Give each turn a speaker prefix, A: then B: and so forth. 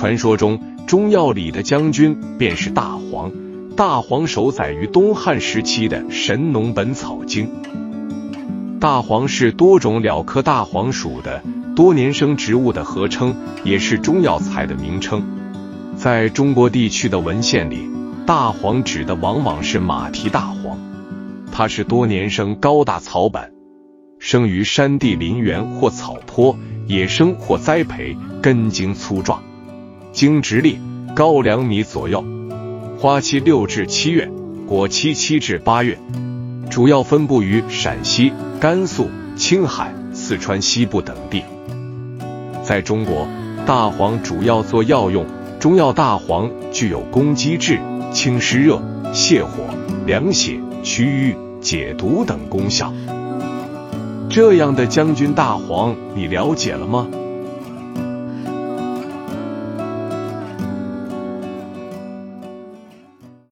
A: 传说中，中药里的将军便是大黄。大黄首载于东汉时期的《神农本草经》。大黄是多种蓼科大黄属的多年生植物的合称，也是中药材的名称。在中国地区的文献里，大黄指的往往是马蹄大黄。它是多年生高大草本，生于山地林园或草坡，野生或栽培，根茎粗壮，茎直立，高两米左右。花期六至七月，果期七至八月，主要分布于陕西、甘肃、青海、四川西部等地。在中国，大黄主要做药用，中药大黄具有攻积滞、清湿热、泻火、凉血、祛瘀、解毒等功效。这样的将军大黄，你了解了吗？